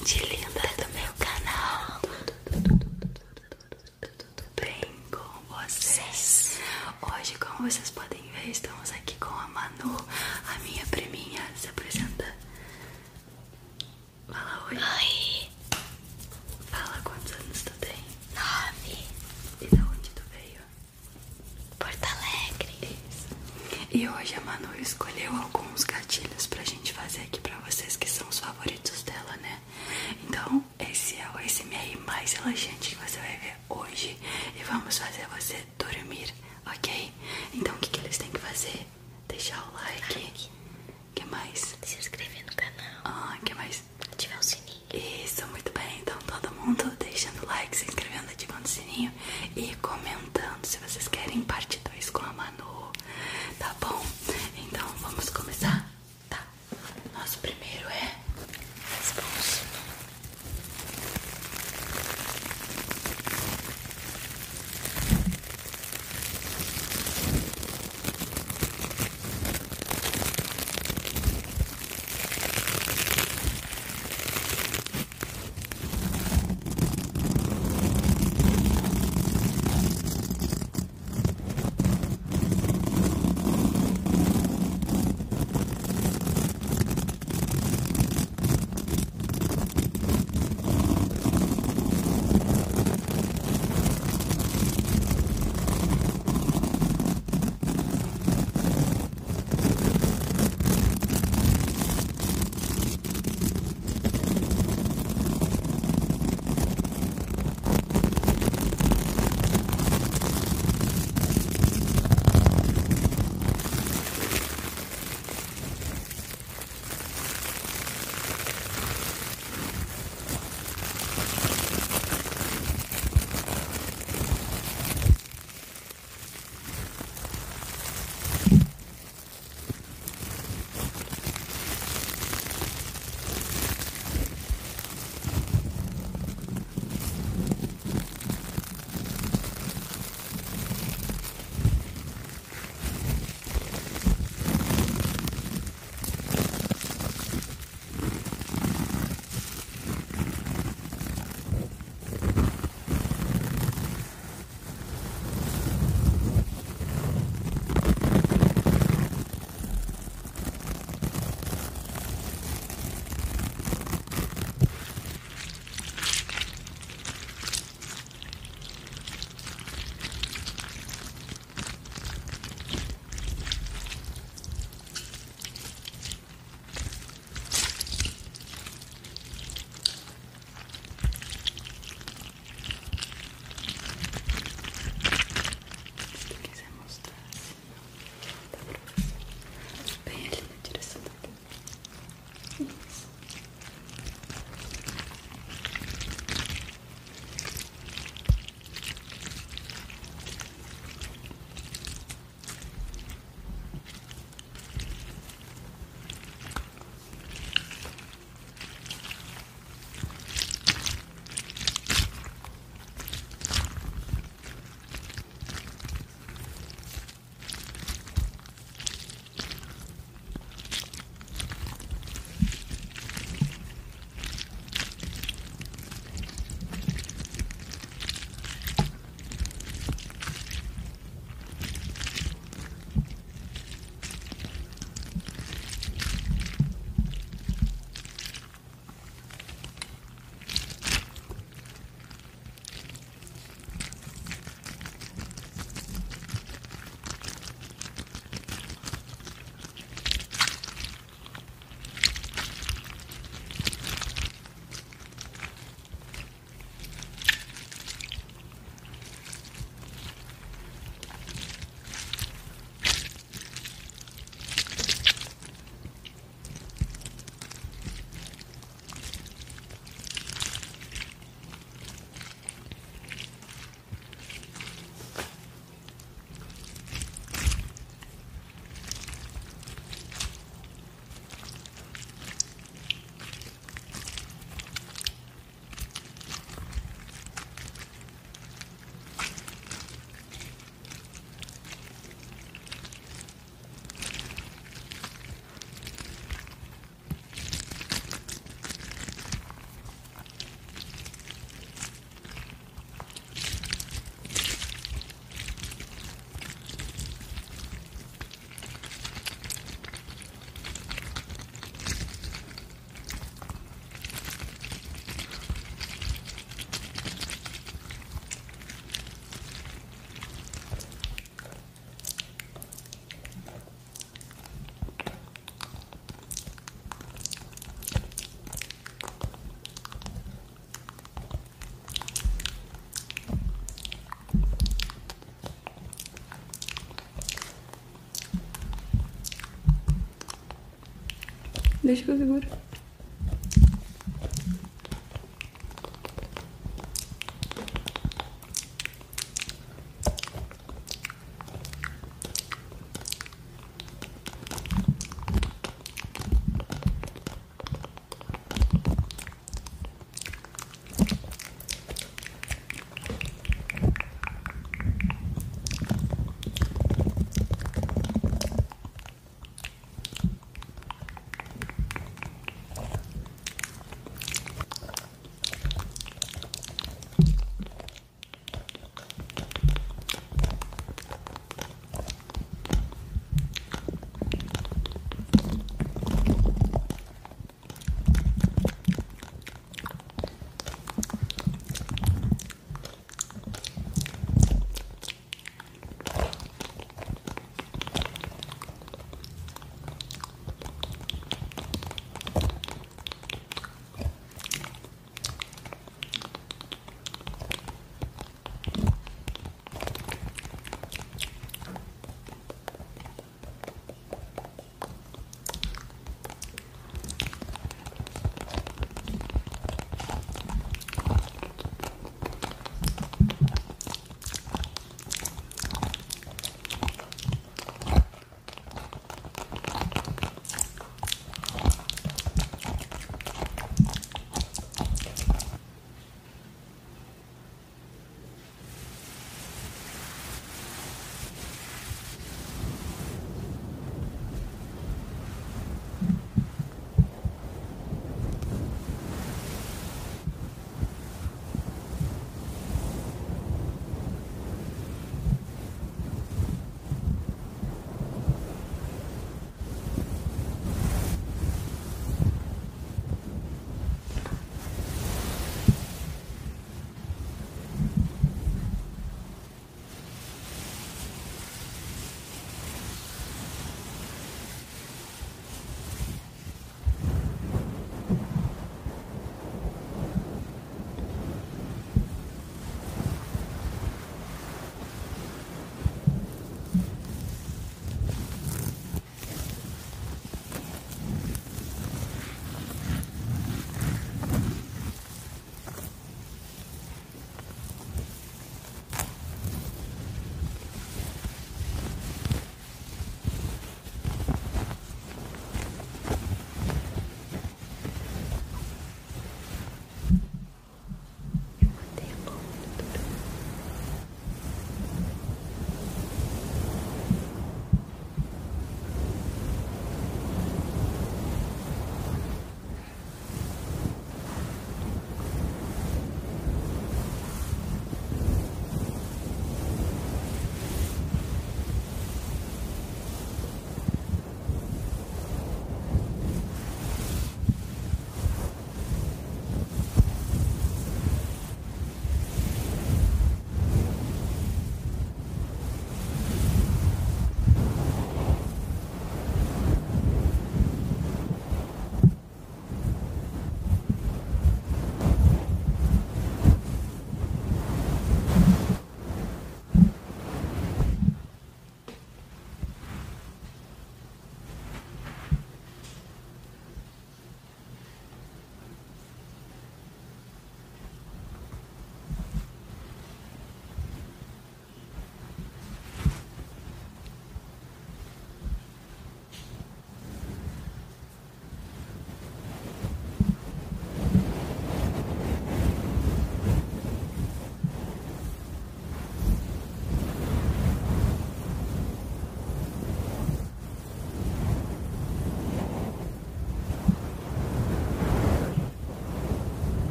冰淇淋的 fazer você dormir, Deixa que eu seguro.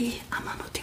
いい天の手